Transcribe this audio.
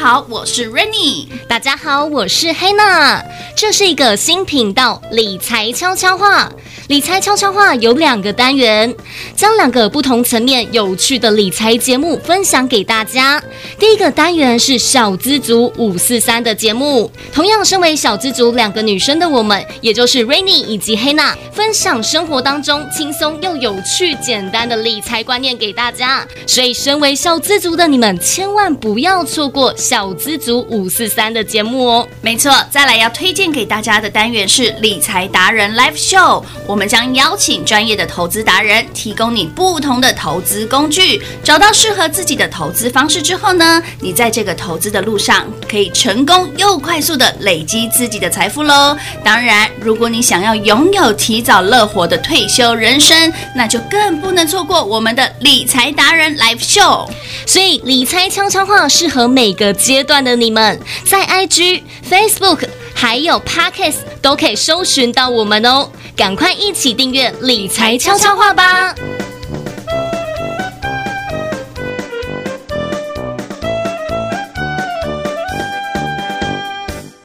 好，我是 Rennie。大家好，我是黑娜。这是一个新频道，理财悄悄话。理财悄悄话有两个单元，将两个不同层面有趣的理财节目分享给大家。第一个单元是小资族五四三的节目，同样身为小资族两个女生的我们，也就是 Rainy 以及黑娜，分享生活当中轻松又有趣、简单的理财观念给大家。所以，身为小资族的你们，千万不要错过小资族五四三的节目哦。没错，再来要推荐给大家的单元是理财达人 Live Show，我们将邀请专业的投资达人，提供你不同的投资工具，找到适合自己的投资方式之后呢，你在这个投资的路上可以成功又快速的累积自己的财富喽。当然，如果你想要拥有提早乐活的退休人生，那就更不能错过我们的理财达人 Live Show。所以，理财悄悄话适合每个阶段的你们，在 IG、Facebook 还有 Podcast 都可以搜寻到我们哦。赶快一起订阅理财悄悄话吧！